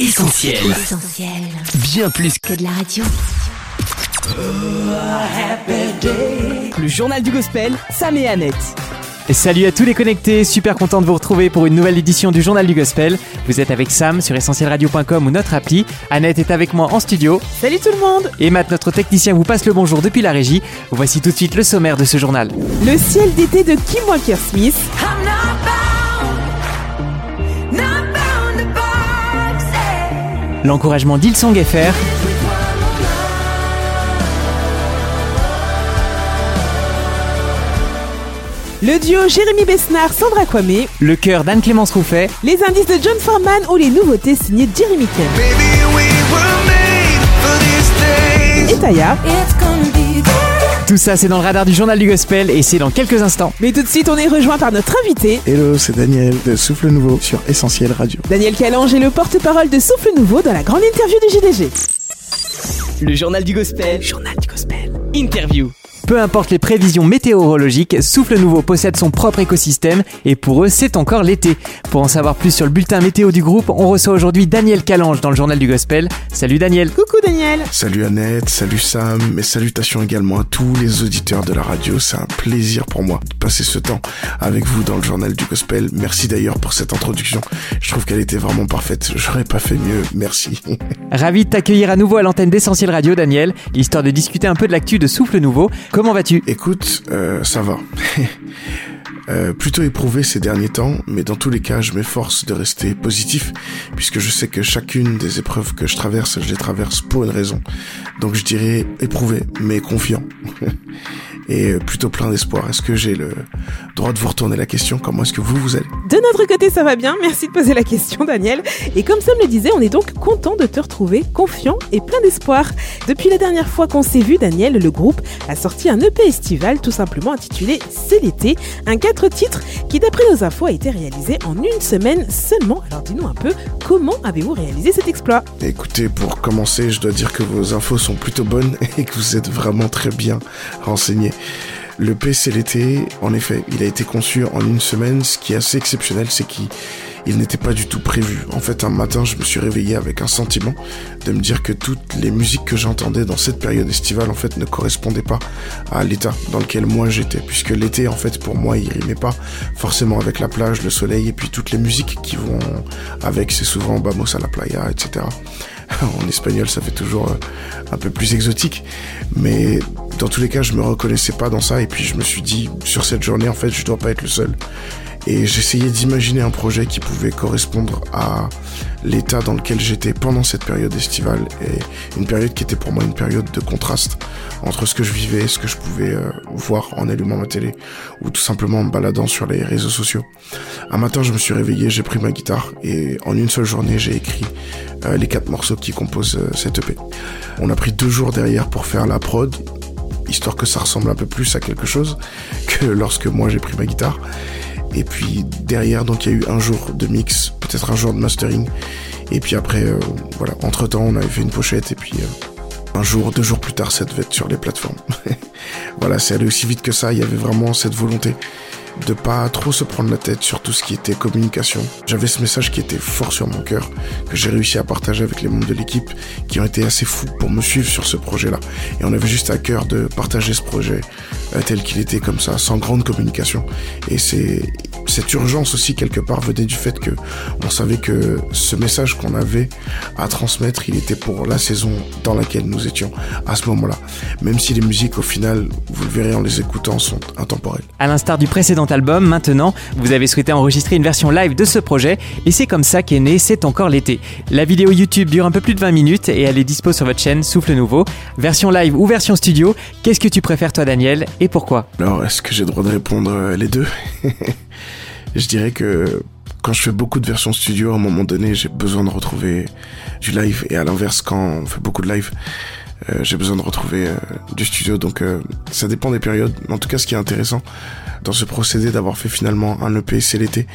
Essentiel. Essentiel. Bien plus que de la radio. Le journal du gospel, Sam et Annette. Et salut à tous les connectés, super content de vous retrouver pour une nouvelle édition du Journal du Gospel. Vous êtes avec Sam sur essentielradio.com ou notre appli. Annette est avec moi en studio. Salut tout le monde Et Matt, notre technicien, vous passe le bonjour depuis la régie. Voici tout de suite le sommaire de ce journal. Le ciel d'été de Kim Walker Smith. L'encouragement d'Ilsong FR. Le duo Jérémy Besnard, Sandra Kwame. Le cœur d'Anne-Clémence Rouffet. Les indices de John Foreman ou les nouveautés signées Jeremy days. Et Taya. Tout ça, c'est dans le radar du Journal du Gospel et c'est dans quelques instants. Mais tout de suite, on est rejoint par notre invité. Hello, c'est Daniel de Souffle Nouveau sur Essentiel Radio. Daniel Calange est le porte-parole de Souffle Nouveau dans la grande interview du JDG. le journal du gospel. Journal du gospel. Interview. Peu importe les prévisions météorologiques, Souffle Nouveau possède son propre écosystème et pour eux, c'est encore l'été. Pour en savoir plus sur le bulletin météo du groupe, on reçoit aujourd'hui Daniel Calange dans le Journal du Gospel. Salut Daniel. Coucou Daniel. Salut Annette, salut Sam, mes salutations également à tous les auditeurs de la radio. C'est un plaisir pour moi de passer ce temps avec vous dans le journal du gospel. Merci d'ailleurs pour cette introduction. Je trouve qu'elle était vraiment parfaite. J'aurais pas fait mieux. Merci. Ravi de t'accueillir à nouveau à l'antenne d'Essentiel Radio, Daniel, histoire de discuter un peu de l'actu de Souffle Nouveau. Comment vas-tu? Écoute, euh, ça va. Euh, plutôt éprouvé ces derniers temps, mais dans tous les cas, je m'efforce de rester positif, puisque je sais que chacune des épreuves que je traverse, je les traverse pour une raison. Donc je dirais éprouvé, mais confiant. Et euh, plutôt plein d'espoir. Est-ce que j'ai le droit de vous retourner la question? Comment est-ce que vous, vous allez? De notre côté, ça va bien. Merci de poser la question, Daniel. Et comme Sam le disait, on est donc content de te retrouver, confiant et plein d'espoir. Depuis la dernière fois qu'on s'est vu, Daniel, le groupe a sorti un EP estival tout simplement intitulé C'est l'été, un titres qui, d'après nos infos, a été réalisé en une semaine seulement. Alors dis-nous un peu, comment avez-vous réalisé cet exploit? Écoutez, pour commencer, je dois dire que vos infos sont plutôt bonnes et que vous êtes vraiment très bien renseignés. Le PC l'été, en effet, il a été conçu en une semaine. Ce qui est assez exceptionnel, c'est qu'il il n'était pas du tout prévu. En fait, un matin, je me suis réveillé avec un sentiment de me dire que toutes les musiques que j'entendais dans cette période estivale, en fait, ne correspondaient pas à l'état dans lequel moi j'étais. Puisque l'été, en fait, pour moi, il rimait pas forcément avec la plage, le soleil et puis toutes les musiques qui vont avec. C'est souvent Vamos a la playa, etc. en espagnol, ça fait toujours euh, un peu plus exotique. Mais dans tous les cas, je me reconnaissais pas dans ça. Et puis, je me suis dit, sur cette journée, en fait, je dois pas être le seul. Et j'essayais d'imaginer un projet qui pouvait correspondre à l'état dans lequel j'étais pendant cette période estivale. Et une période qui était pour moi une période de contraste entre ce que je vivais et ce que je pouvais euh, voir en allumant ma télé ou tout simplement en me baladant sur les réseaux sociaux. Un matin, je me suis réveillé, j'ai pris ma guitare et en une seule journée, j'ai écrit euh, les quatre morceaux qui composent euh, cette EP. On a pris deux jours derrière pour faire la prod, histoire que ça ressemble un peu plus à quelque chose que lorsque moi j'ai pris ma guitare. Et puis derrière, donc il y a eu un jour de mix, peut-être un jour de mastering. Et puis après, euh, voilà, entre temps, on avait fait une pochette et puis euh, un jour, deux jours plus tard, ça devait être sur les plateformes. voilà, c'est allé aussi vite que ça. Il y avait vraiment cette volonté de pas trop se prendre la tête sur tout ce qui était communication. J'avais ce message qui était fort sur mon cœur, que j'ai réussi à partager avec les membres de l'équipe, qui ont été assez fous pour me suivre sur ce projet-là. Et on avait juste à cœur de partager ce projet euh, tel qu'il était comme ça, sans grande communication. Et c'est cette urgence aussi quelque part venait du fait que on savait que ce message qu'on avait à transmettre, il était pour la saison dans laquelle nous étions à ce moment-là. Même si les musiques au final, vous le verrez en les écoutant, sont intemporelles. À l'instar du précédent album, maintenant, vous avez souhaité enregistrer une version live de ce projet et c'est comme ça qu'est né C'est encore l'été. La vidéo YouTube dure un peu plus de 20 minutes et elle est dispo sur votre chaîne Souffle Nouveau. Version live ou version studio, qu'est-ce que tu préfères toi Daniel et pourquoi? Alors, est-ce que j'ai le droit de répondre euh, les deux? Je dirais que quand je fais beaucoup de versions studio, à un moment donné, j'ai besoin de retrouver du live. Et à l'inverse, quand on fait beaucoup de live, euh, j'ai besoin de retrouver euh, du studio. Donc, euh, ça dépend des périodes. Mais en tout cas, ce qui est intéressant dans ce procédé d'avoir fait finalement un EP, c'est l'été,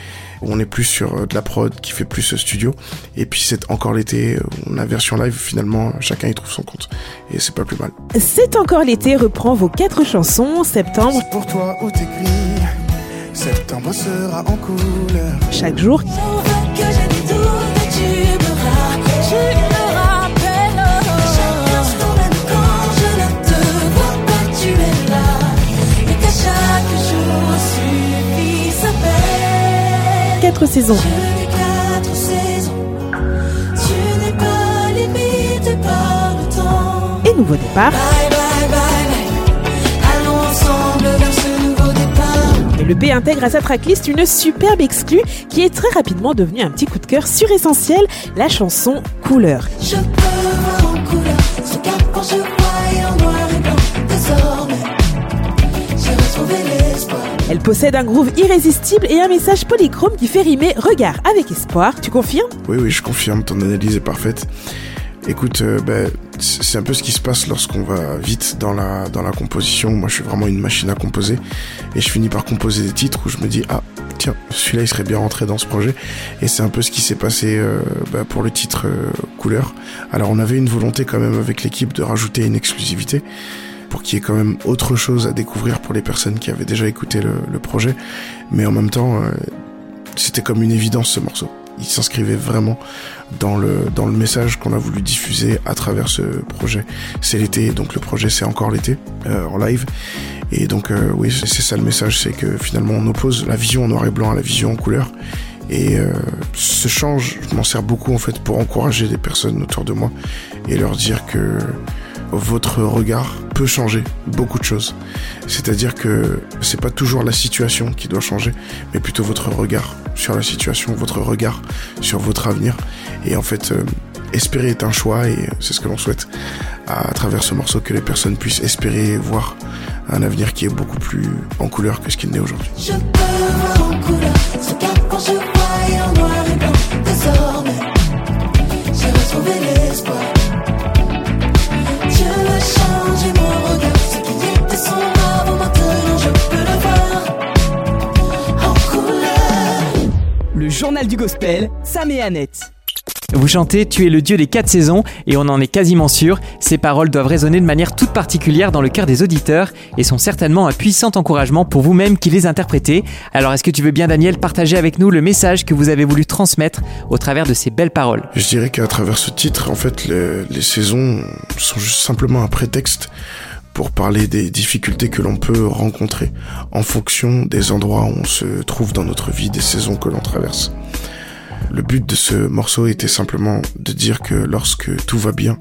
où on est plus sur euh, de la prod qui fait plus euh, studio. Et puis, c'est encore l'été, on a version live. Finalement, chacun y trouve son compte. Et c'est pas plus mal. C'est encore l'été reprend vos quatre chansons, Septembre, C'est pour toi où t'écris. Septembre sera en couleur. Chaque jour. Quatre saisons. Et nouveau départ. Départ. Et le P intègre à sa tracklist une superbe exclue qui est très rapidement devenue un petit coup de cœur sur Essentiel, la chanson Couleur. Je peux voir en couleur ce qu'avant je voyais en noir et blanc. Désormais, j'ai retrouvé l'espoir. Elle possède un groove irrésistible et un message polychrome qui fait rimer regard avec espoir. Tu confirmes? Oui, oui, je confirme, ton analyse est parfaite. Écoute, euh, ben, c'est un peu ce qui se passe lorsqu'on va vite dans la, dans la composition. Moi, je suis vraiment une machine à composer. Et je finis par composer des titres où je me dis, ah, tiens, celui-là, il serait bien rentré dans ce projet. Et c'est un peu ce qui s'est passé euh, ben, pour le titre euh, Couleur. Alors, on avait une volonté quand même avec l'équipe de rajouter une exclusivité pour qu'il y ait quand même autre chose à découvrir pour les personnes qui avaient déjà écouté le, le projet. Mais en même temps, euh, c'était comme une évidence ce morceau. Il s'inscrivait vraiment dans le dans le message qu'on a voulu diffuser à travers ce projet. C'est l'été, donc le projet c'est encore l'été euh, en live. Et donc euh, oui, c'est ça le message, c'est que finalement on oppose la vision en noir et blanc à la vision en couleur. Et euh, ce change, je m'en sers beaucoup en fait pour encourager des personnes autour de moi et leur dire que votre regard peut changer beaucoup de choses. C'est-à-dire que c'est pas toujours la situation qui doit changer, mais plutôt votre regard sur la situation, votre regard sur votre avenir. Et en fait, euh, espérer est un choix et c'est ce que l'on souhaite à, travers ce morceau que les personnes puissent espérer voir un avenir qui est beaucoup plus en couleur que ce qu'il n'est aujourd'hui. Je peux voir en couleur ce je en noir et blanc. Journal du gospel, Sam et Annette. Vous chantez Tu es le Dieu des quatre saisons et on en est quasiment sûr. Ces paroles doivent résonner de manière toute particulière dans le cœur des auditeurs et sont certainement un puissant encouragement pour vous-même qui les interprétez. Alors est-ce que tu veux bien Daniel partager avec nous le message que vous avez voulu transmettre au travers de ces belles paroles? Je dirais qu'à travers ce titre, en fait, les, les saisons sont juste simplement un prétexte pour parler des difficultés que l'on peut rencontrer en fonction des endroits où on se trouve dans notre vie, des saisons que l'on traverse. Le but de ce morceau était simplement de dire que lorsque tout va bien,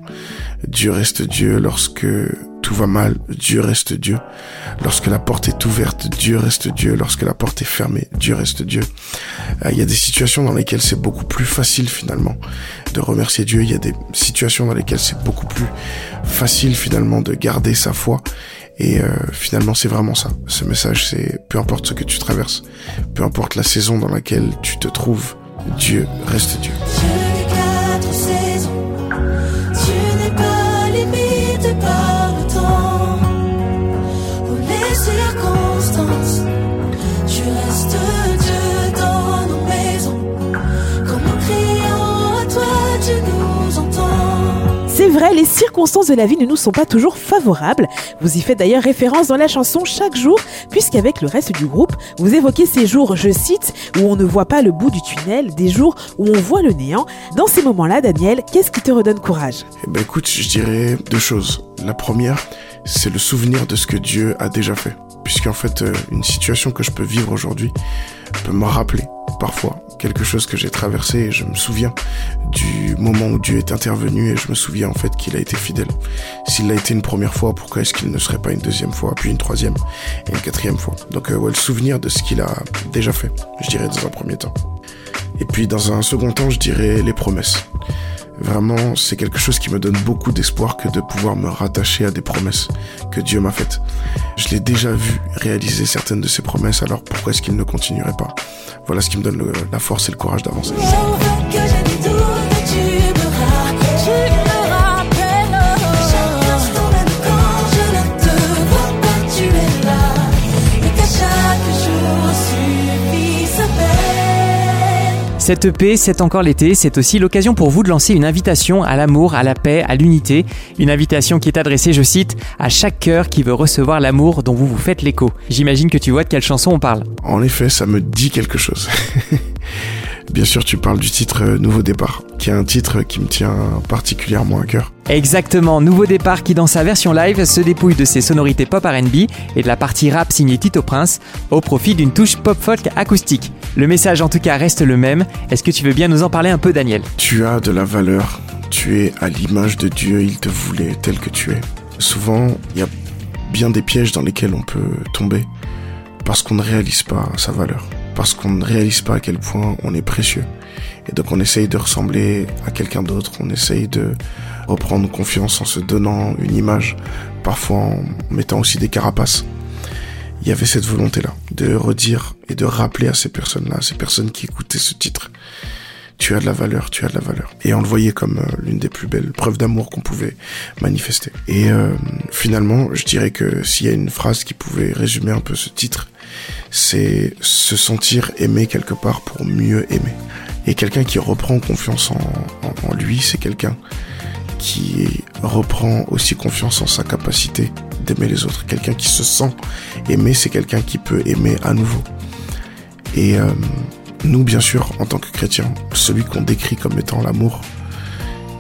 Dieu reste Dieu. Lorsque tout va mal, Dieu reste Dieu. Lorsque la porte est ouverte, Dieu reste Dieu. Lorsque la porte est fermée, Dieu reste Dieu. Euh, Il y a des situations dans lesquelles c'est beaucoup plus facile finalement de remercier Dieu. Il y a des situations dans lesquelles c'est beaucoup plus facile finalement de garder sa foi. Et euh, finalement, c'est vraiment ça. Ce message, c'est peu importe ce que tu traverses, peu importe la saison dans laquelle tu te trouves, Dieu reste Dieu. Vrai, les circonstances de la vie ne nous sont pas toujours favorables. Vous y faites d'ailleurs référence dans la chanson chaque jour, puisqu'avec le reste du groupe, vous évoquez ces jours, je cite, où on ne voit pas le bout du tunnel, des jours où on voit le néant. Dans ces moments-là, Daniel, qu'est-ce qui te redonne courage? Eh ben écoute, je dirais deux choses. La première, c'est le souvenir de ce que Dieu a déjà fait. Puisqu'en fait, euh, une situation que je peux vivre aujourd'hui peut me rappeler parfois quelque chose que j'ai traversé et je me souviens du moment où Dieu est intervenu et je me souviens en fait qu'il a été fidèle. S'il l'a été une première fois, pourquoi est-ce qu'il ne serait pas une deuxième fois, puis une troisième et une quatrième fois? Donc euh, le souvenir de ce qu'il a déjà fait, je dirais dans un premier temps. Et puis dans un second temps, je dirais les promesses. Vraiment, c'est quelque chose qui me donne beaucoup d'espoir que de pouvoir me rattacher à des promesses que Dieu m'a faites. Je l'ai déjà vu réaliser certaines de ces promesses, alors pourquoi est-ce qu'il ne continuerait pas? Voilà ce qui me donne la force et le courage d'avancer. Cette EP, c'est encore l'été, c'est aussi l'occasion pour vous de lancer une invitation à l'amour, à la paix, à l'unité. Une invitation qui est adressée, je cite, à chaque cœur qui veut recevoir l'amour dont vous vous faites l'écho. J'imagine que tu vois de quelle chanson on parle. En effet, ça me dit quelque chose. Bien sûr, tu parles du titre euh, Nouveau départ, qui est un titre qui me tient particulièrement à cœur. Exactement, Nouveau Départ qui dans sa version live se dépouille de ses sonorités pop RB et de la partie rap signée Tito Prince au profit d'une touche pop folk acoustique. Le message en tout cas reste le même. Est-ce que tu veux bien nous en parler un peu Daniel? Tu as de la valeur, tu es à l'image de Dieu, il te voulait tel que tu es. Souvent, il y a bien des pièges dans lesquels on peut tomber parce qu'on ne réalise pas sa valeur, parce qu'on ne réalise pas à quel point on est précieux. Et donc on essaye de ressembler à quelqu'un d'autre, on essaye de reprendre confiance en se donnant une image, parfois en mettant aussi des carapaces. Il y avait cette volonté-là, de redire et de rappeler à ces personnes-là, ces personnes qui écoutaient ce titre, tu as de la valeur, tu as de la valeur. Et on le voyait comme euh, l'une des plus belles preuves d'amour qu'on pouvait manifester. Et euh, finalement, je dirais que s'il y a une phrase qui pouvait résumer un peu ce titre, c'est se sentir aimé quelque part pour mieux aimer. Et quelqu'un qui reprend confiance en, lui, c'est quelqu'un qui reprend aussi confiance en sa capacité d'aimer les autres. Quelqu'un qui se sent aimé, c'est quelqu'un qui peut aimer à nouveau. Et euh, nous, bien sûr, en tant que chrétiens, celui qu'on décrit comme étant l'amour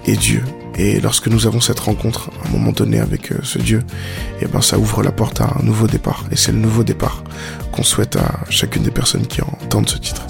est Dieu. Et lorsque nous avons cette rencontre, à un moment donné, avec euh, ce Dieu, eh ben, ça ouvre la porte à un nouveau départ. Et c'est le nouveau départ qu'on souhaite à chacune des personnes qui entendent ce titre.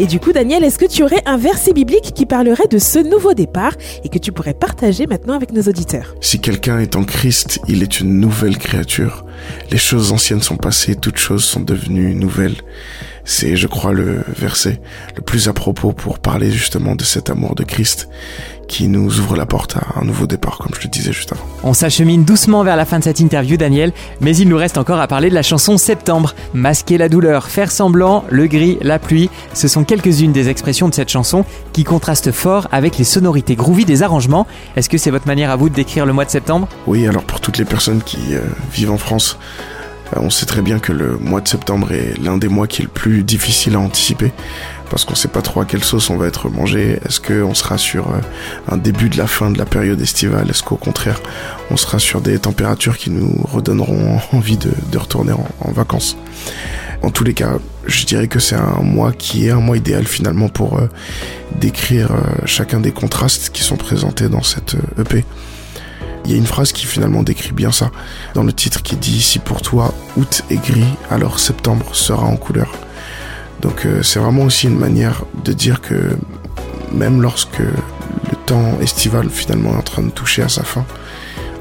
Et du coup, Daniel, est-ce que tu aurais un verset biblique qui parlerait de ce nouveau départ et que tu pourrais partager maintenant avec nos auditeurs? Si quelqu'un est en Christ, il est une nouvelle créature. Les choses anciennes sont passées, toutes choses sont devenues nouvelles. C'est, je crois, le verset le plus à propos pour parler justement de cet amour de Christ qui nous ouvre la porte à un nouveau départ, comme je le disais juste avant. On s'achemine doucement vers la fin de cette interview Daniel, mais il nous reste encore à parler de la chanson Septembre. Masquer la douleur, faire semblant, le gris, la pluie, ce sont quelques-unes des expressions de cette chanson qui contrastent fort avec les sonorités groovy des arrangements. Est-ce que c'est votre manière à vous de décrire le mois de septembre? Oui, alors pour toutes les personnes qui euh, vivent en France, on sait très bien que le mois de septembre est l'un des mois qui est le plus difficile à anticiper parce qu'on sait pas trop à quelle sauce on va être mangé. Est-ce qu'on sera sur euh, un début de la fin de la période estivale? Est-ce qu'au contraire, on sera sur des températures qui nous redonneront envie de, retourner en, vacances? En tous les cas, je dirais que c'est un mois qui est un mois idéal finalement pour euh, décrire euh, chacun des contrastes qui sont présentés dans cette euh, EP. Il y a une phrase qui finalement décrit bien ça dans le titre qui dit si pour toi août est gris, alors septembre sera en couleur. Donc euh, c'est vraiment aussi une manière de dire que même lorsque le temps estival finalement est en train de toucher à sa fin,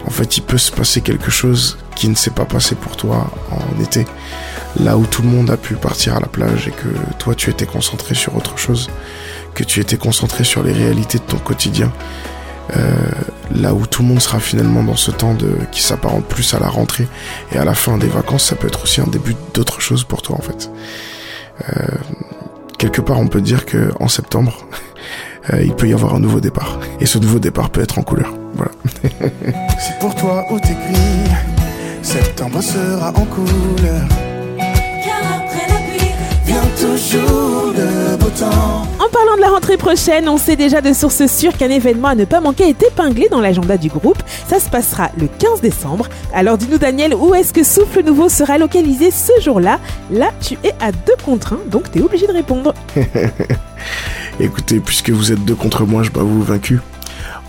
en fait il peut se passer quelque chose qui ne s'est pas passé pour toi en été. Là où tout le monde a pu partir à la plage et que toi tu étais concentré sur autre chose, que tu étais concentré sur les réalités de ton quotidien, là où tout le monde sera finalement dans ce temps de qui s'apparente plus à la rentrée et à la fin des vacances, ça peut être aussi un début d'autre chose pour toi en fait. Euh, quelque part, on peut dire que en septembre, euh, il peut y avoir un nouveau départ et ce nouveau départ peut être en couleur. Voilà. Si pour toi où t'es gris, septembre sera en couleur. Car après la pluie, Vient toujours. En parlant de la rentrée prochaine, on sait déjà de sources sûres qu'un événement à ne pas manquer est épinglé dans l'agenda du groupe. Ça se passera le 15 décembre. Alors dis-nous Daniel, où est-ce que Souffle Nouveau sera localisé ce jour-là? Là, tu es à deux contre un, donc t'es obligé de répondre. Écoutez, puisque vous êtes deux contre moi, je vous vaincu.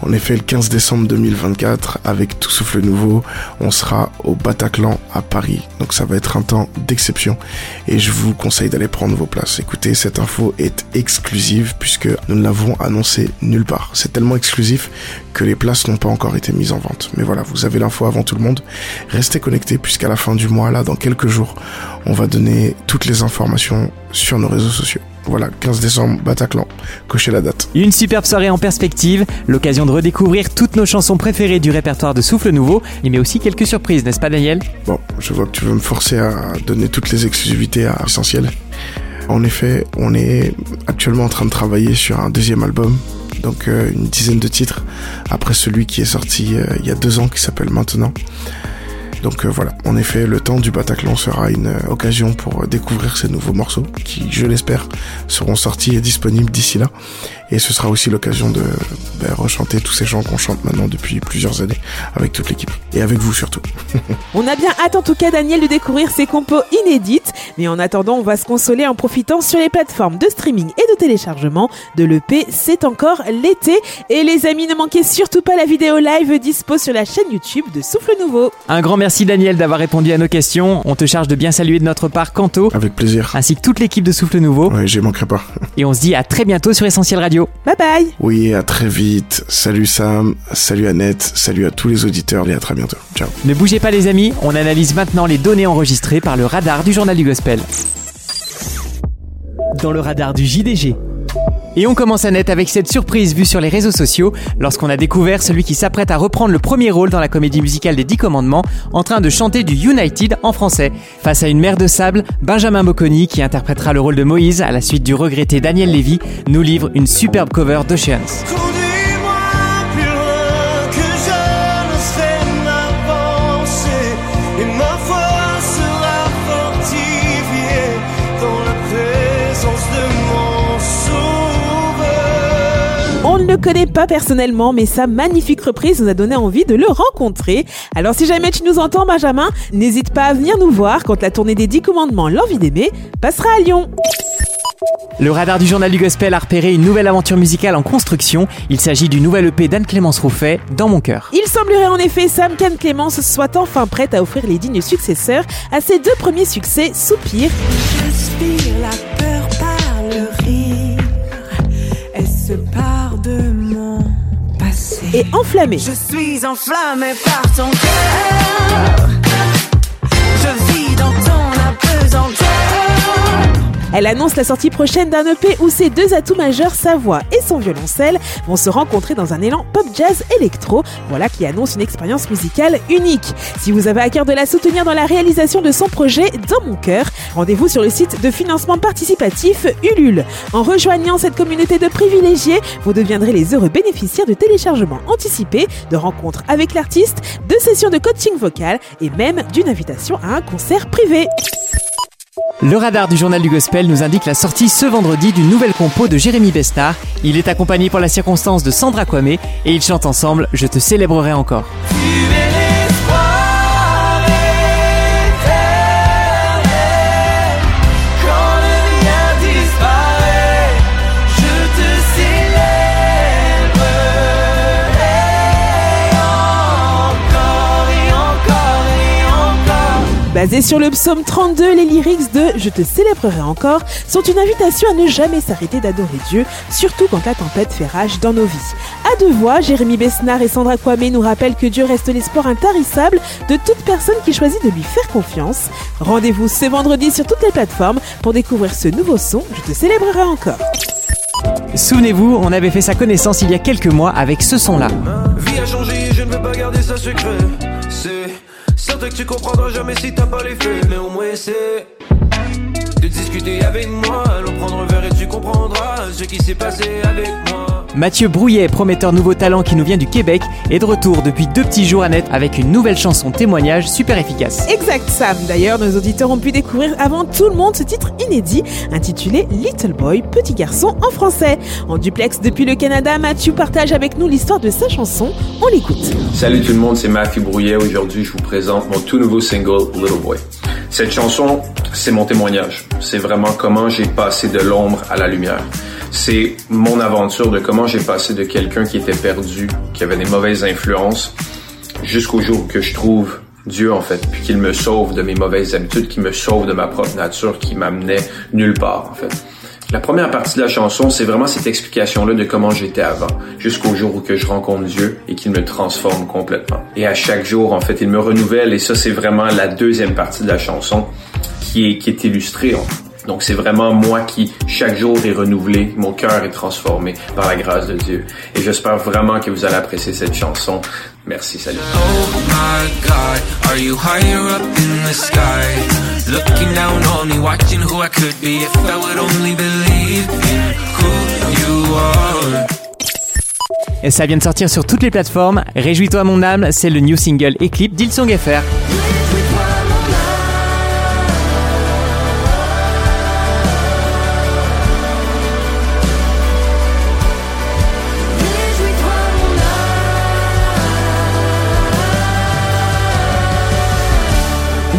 En effet, le 15 décembre 2024, avec Tout Souffle Nouveau, on sera au Bataclan à Paris. Donc ça va être un temps d'exception et je vous conseille d'aller prendre vos places. Écoutez, cette info est exclusive puisque nous ne l'avons annoncé nulle part. C'est tellement exclusif que les places n'ont pas encore été mises en vente. Mais voilà, vous avez l'info avant tout le monde. Restez connectés puisqu'à la fin du mois, là, dans quelques jours, on va donner toutes les informations sur nos réseaux sociaux. Voilà, 15 décembre, Bataclan. Cochez la date. Une superbe soirée en perspective, l'occasion de redécouvrir toutes nos chansons préférées du répertoire de Souffle Nouveau, mais aussi quelques surprises, n'est-ce pas Daniel? Bon, je vois que tu veux me forcer à donner toutes les exclusivités à Essentiel. En effet, on est actuellement en train de travailler sur un deuxième album, donc euh, une dizaine de titres, après celui qui est sorti euh, il y a deux ans qui s'appelle Maintenant. Donc euh, voilà, en effet, le temps du Bataclan sera une euh, occasion pour euh, découvrir ces nouveaux morceaux qui, je l'espère, seront sortis et disponibles d'ici là. Et ce sera aussi l'occasion de ben, rechanter tous ces chants qu'on chante maintenant depuis plusieurs années avec toute l'équipe. Et avec vous surtout. On a bien hâte en tout cas Daniel de découvrir ces compos inédites, mais en attendant on va se consoler en profitant sur les plateformes de streaming et de téléchargement de l'EP C'est encore l'été. Et les amis ne manquez surtout pas la vidéo live dispo sur la chaîne YouTube de Souffle Nouveau. Un grand merci Daniel d'avoir répondu à nos questions. On te charge de bien saluer de notre part Kanto, Avec plaisir. ainsi que toute l'équipe de Souffle Nouveau. Ouais, j'y manquerai pas. Et on se dit à très bientôt sur Essentiel Radio. Bye bye Oui, à très vite. Salut Sam, salut Annette, salut à tous les auditeurs et à très bientôt. Ciao. Ne bougez pas les amis, on analyse maintenant les données enregistrées par le radar du journal du gospel. Dans le radar du JDG. Et on commence à net avec cette surprise vue sur les réseaux sociaux lorsqu'on a découvert celui qui s'apprête à reprendre le premier rôle dans la comédie musicale des Dix Commandements en train de chanter du United en français. Face à une mer de sable, Benjamin Bocconi, qui interprétera le rôle de Moïse à la suite du regretté Daniel Lévy, nous livre une superbe cover d'Oceans. Ne le connaît pas personnellement, mais sa magnifique reprise nous a donné envie de le rencontrer. Alors si jamais tu nous entends, Benjamin, n'hésite pas à venir nous voir quand la tournée des 10 commandements L'envie d'aimer passera à Lyon. Le radar du journal du gospel a repéré une nouvelle aventure musicale en construction. Il s'agit du nouvel EP d'Anne-Clémence Rouffet, Dans mon cœur. Il semblerait en effet Sam qu'Anne Clémence soit enfin prête à offrir les dignes successeurs à ses deux premiers succès, Soupir J'inspire la Enflammé. Je suis enflammée par ton cœur. Je vis dans ton apesanteur. Elle annonce la sortie prochaine d'un EP où ses deux atouts majeurs, sa voix et son violoncelle, vont se rencontrer dans un élan pop jazz électro. Voilà qui annonce une expérience musicale unique. Si vous avez à cœur de la soutenir dans la réalisation de son projet Dans mon cœur, rendez-vous sur le site de financement participatif Ulule. En rejoignant cette communauté de privilégiés, vous deviendrez les heureux bénéficiaires de téléchargements anticipés, de rencontres avec l'artiste, de sessions de coaching vocal et même d'une invitation à un concert privé. Le radar du journal du gospel nous indique la sortie ce vendredi d'une nouvelle compo de Jérémy Bestard. Il est accompagné pour la circonstance de Sandra Kwame et ils chantent ensemble Je te célébrerai encore. Basé sur le psaume 32, les lyrics de Je te célébrerai encore sont une invitation à ne jamais s'arrêter d'adorer Dieu, surtout quand la tempête fait rage dans nos vies. À deux voix, Jérémy Besnard et Sandra Kwame nous rappellent que Dieu reste l'espoir intarissable de toute personne qui choisit de lui faire confiance. Rendez-vous ce vendredi sur toutes les plateformes pour découvrir ce nouveau son Je te célébrerai encore. Souvenez-vous, on avait fait sa connaissance il y a quelques mois avec ce son-là. Vie a changé, je ne veux pas garder ça secret. Que tu comprendras jamais si t'as pas les faits. Mais au moins c'est discuter avec moi. Allons prendre un verre et tu comprendras ce qui s'est passé avec moi. Mathieu Brouillet, prometteur nouveau talent qui nous vient du Québec, est de retour depuis deux petits jours à net avec une nouvelle chanson témoignage super efficace. Exact Sam. D'ailleurs, nos auditeurs ont pu découvrir avant tout le monde ce titre inédit intitulé Little Boy, petit garçon en français. En duplex depuis le Canada, Mathieu partage avec nous l'histoire de sa chanson. On l'écoute. Salut tout le monde, c'est Matthew Brouillet. Aujourd'hui, je vous présente mon tout nouveau single, Little Boy. Cette chanson, c'est mon témoignage. C'est vraiment comment j'ai passé de l'ombre à la lumière. C'est mon aventure de comment j'ai passé de quelqu'un qui était perdu, qui avait des mauvaises influences, jusqu'au jour que je trouve Dieu en fait, puis qu'il me sauve de mes mauvaises habitudes, qu'il me sauve de ma propre nature, qui m'amenait nulle part en fait. La première partie de la chanson, c'est vraiment cette explication-là de comment j'étais avant, jusqu'au jour où que je rencontre Dieu et qu'il me transforme complètement. Et à chaque jour, en fait, il me renouvelle et ça, c'est vraiment la deuxième partie de la chanson qui est, qui est illustrée. Donc c'est vraiment moi qui, chaque jour, est renouvelé, mon cœur est transformé par la grâce de Dieu. Et j'espère vraiment que vous allez apprécier cette chanson. Merci, salut. Oh my God, are you higher up in the sky? Looking down on me, watching who I could be if I would only believe in who you are. Et ça vient de sortir sur toutes les plateformes. Réjouis-toi mon âme, c'est le new single et clip d'Ilsong FR.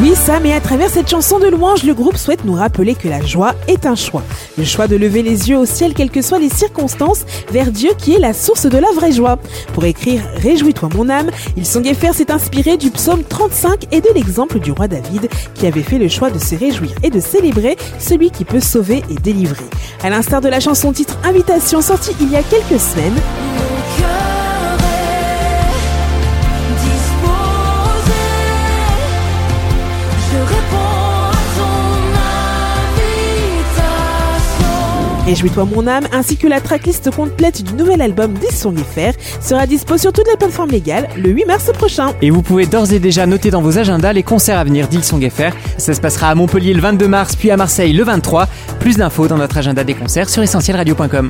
Oui, Sam, et à travers cette chanson de louange, le groupe souhaite nous rappeler que la joie est un choix. Le choix de lever les yeux au ciel, quelles que soient les circonstances, vers Dieu qui est la source de la vraie joie. Pour écrire Réjouis-toi mon âme, Ilsongefer s'est inspiré du psaume 35 et de l'exemple du roi David qui avait fait le choix de se réjouir et de célébrer celui qui peut sauver et délivrer. À l'instar de la chanson titre Invitation sortie il y a quelques semaines, Réjouis-toi mon âme, ainsi que la tracklist complète du nouvel album des sera dispo sur toutes les plateformes légales le 8 mars prochain. Et vous pouvez d'ores et déjà noter dans vos agendas les concerts à venir d'Ilsong FR. Ça se passera à Montpellier le 22 mars, puis à Marseille le 23. Plus d'infos dans notre agenda des concerts sur essentielradio.com.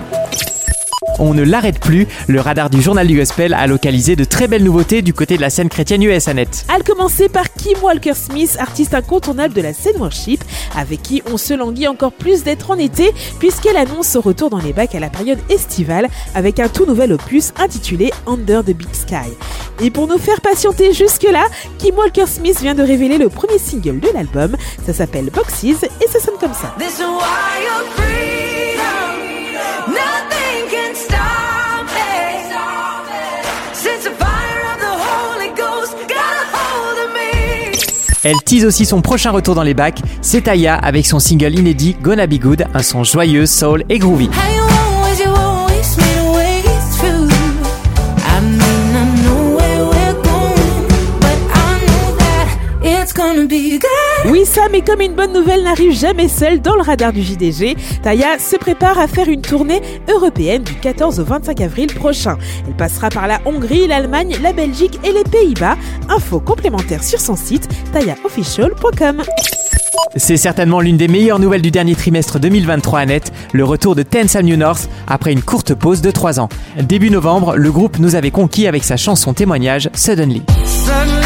On ne l'arrête plus, le radar du journal du gospel a localisé de très belles nouveautés du côté de la scène chrétienne US Annette. À le commencer par Kim Walker Smith, artiste incontournable de la scène worship, avec qui on se languit encore plus d'être en été, puisqu'elle annonce son retour dans les bacs à la période estivale, avec un tout nouvel opus intitulé Under the Big Sky. Et pour nous faire patienter jusque-là, Kim Walker Smith vient de révéler le premier single de l'album, ça s'appelle Boxes, et ça sonne comme ça. Elle tease aussi son prochain retour dans les bacs, c'est Taya avec son single inédit Gonna Be Good, un son joyeux, soul et groovy. Oui, ça, mais comme une bonne nouvelle n'arrive jamais seule dans le radar du JDG, Taya se prépare à faire une tournée européenne du 14 au 25 avril prochain. Elle passera par la Hongrie, l'Allemagne, la Belgique et les Pays-Bas. Info complémentaire sur son site tayaofficial.com. C'est certainement l'une des meilleures nouvelles du dernier trimestre 2023 à net, le retour de Ten Sam New North après une courte pause de 3 ans. Début novembre, le groupe nous avait conquis avec sa chanson témoignage Suddenly. Suddenly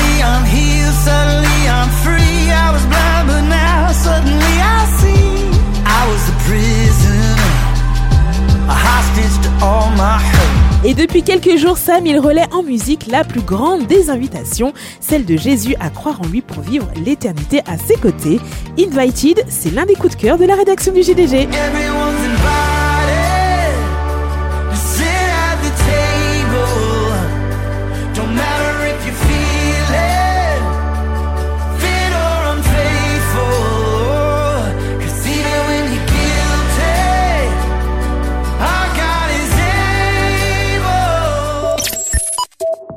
Et depuis quelques jours, Sam, il relaie en musique la plus grande des invitations, celle de Jésus à croire en lui pour vivre l'éternité à ses côtés. Invited, c'est l'un des coups de cœur de la rédaction du. Everyone's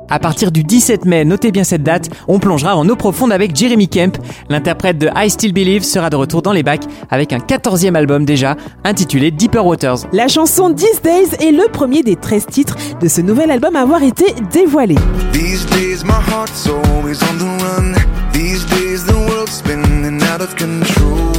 À partir du 17 mai, notez bien cette date, on plongera en eau profonde avec Jeremy Kemp. L'interprète de I Still Believe sera de retour dans les bacs avec un 14e album déjà, intitulé Deeper Waters. La chanson These Days est le premier des 13 titres de ce nouvel album à avoir été dévoilé. These days my heart's always on the run. These days the world's spinning out of control.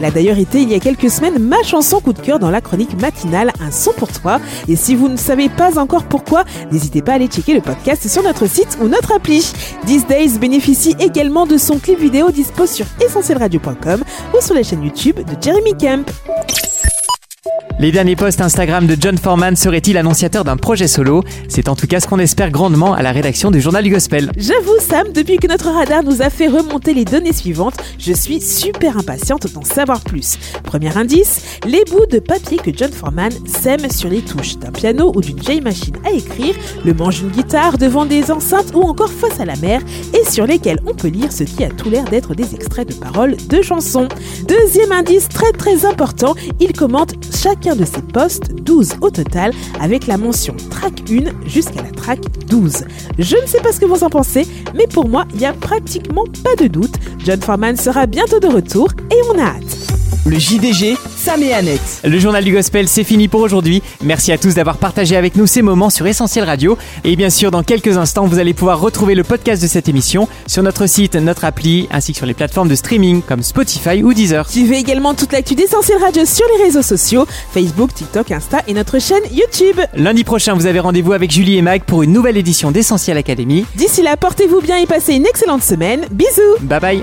Elle a d'ailleurs été il y a quelques semaines ma chanson coup de cœur dans la chronique matinale Un son pour toi. Et si vous ne savez pas encore pourquoi, n'hésitez pas à aller checker le podcast sur notre site ou notre appli. These Days bénéficie également de son clip vidéo dispo sur essentielradio.com ou sur la chaîne YouTube de Jeremy Kemp. Les derniers posts Instagram de John Foreman seraient-ils annonciateurs d'un projet solo? C'est en tout cas ce qu'on espère grandement à la rédaction du journal du Gospel. J'avoue Sam, depuis que notre radar nous a fait remonter les données suivantes, je suis super impatiente d'en savoir plus. Premier indice, les bouts de papier que John Foreman sème sur les touches d'un piano ou d'une vieille machine à écrire, le manche d'une guitare devant des enceintes ou encore face à la mer et sur lesquels on peut lire ce qui a tout l'air d'être des extraits de paroles de chansons. Deuxième indice très très important, il commente chacun de ses posts, 12 au total, avec la mention track 1 jusqu'à la track 12. Je ne sais pas ce que vous en pensez, mais pour moi, il n'y a pratiquement pas de doute. John Foreman sera bientôt de retour et on a hâte. Le JDG, Sam et Annette. Le journal du Gospel, c'est fini pour aujourd'hui. Merci à tous d'avoir partagé avec nous ces moments sur Essentiel Radio. Et bien sûr, dans quelques instants, vous allez pouvoir retrouver le podcast de cette émission sur notre site, notre appli, ainsi que sur les plateformes de streaming comme Spotify ou Deezer. Suivez également toute l'actu d'Essentiel Radio sur les réseaux sociaux, Facebook, TikTok, Insta et notre chaîne YouTube. Lundi prochain, vous avez rendez-vous avec Julie et Mag pour une nouvelle édition d'Essentiel Academy. D'ici là, portez-vous bien et passez une excellente semaine. Bisous Bye bye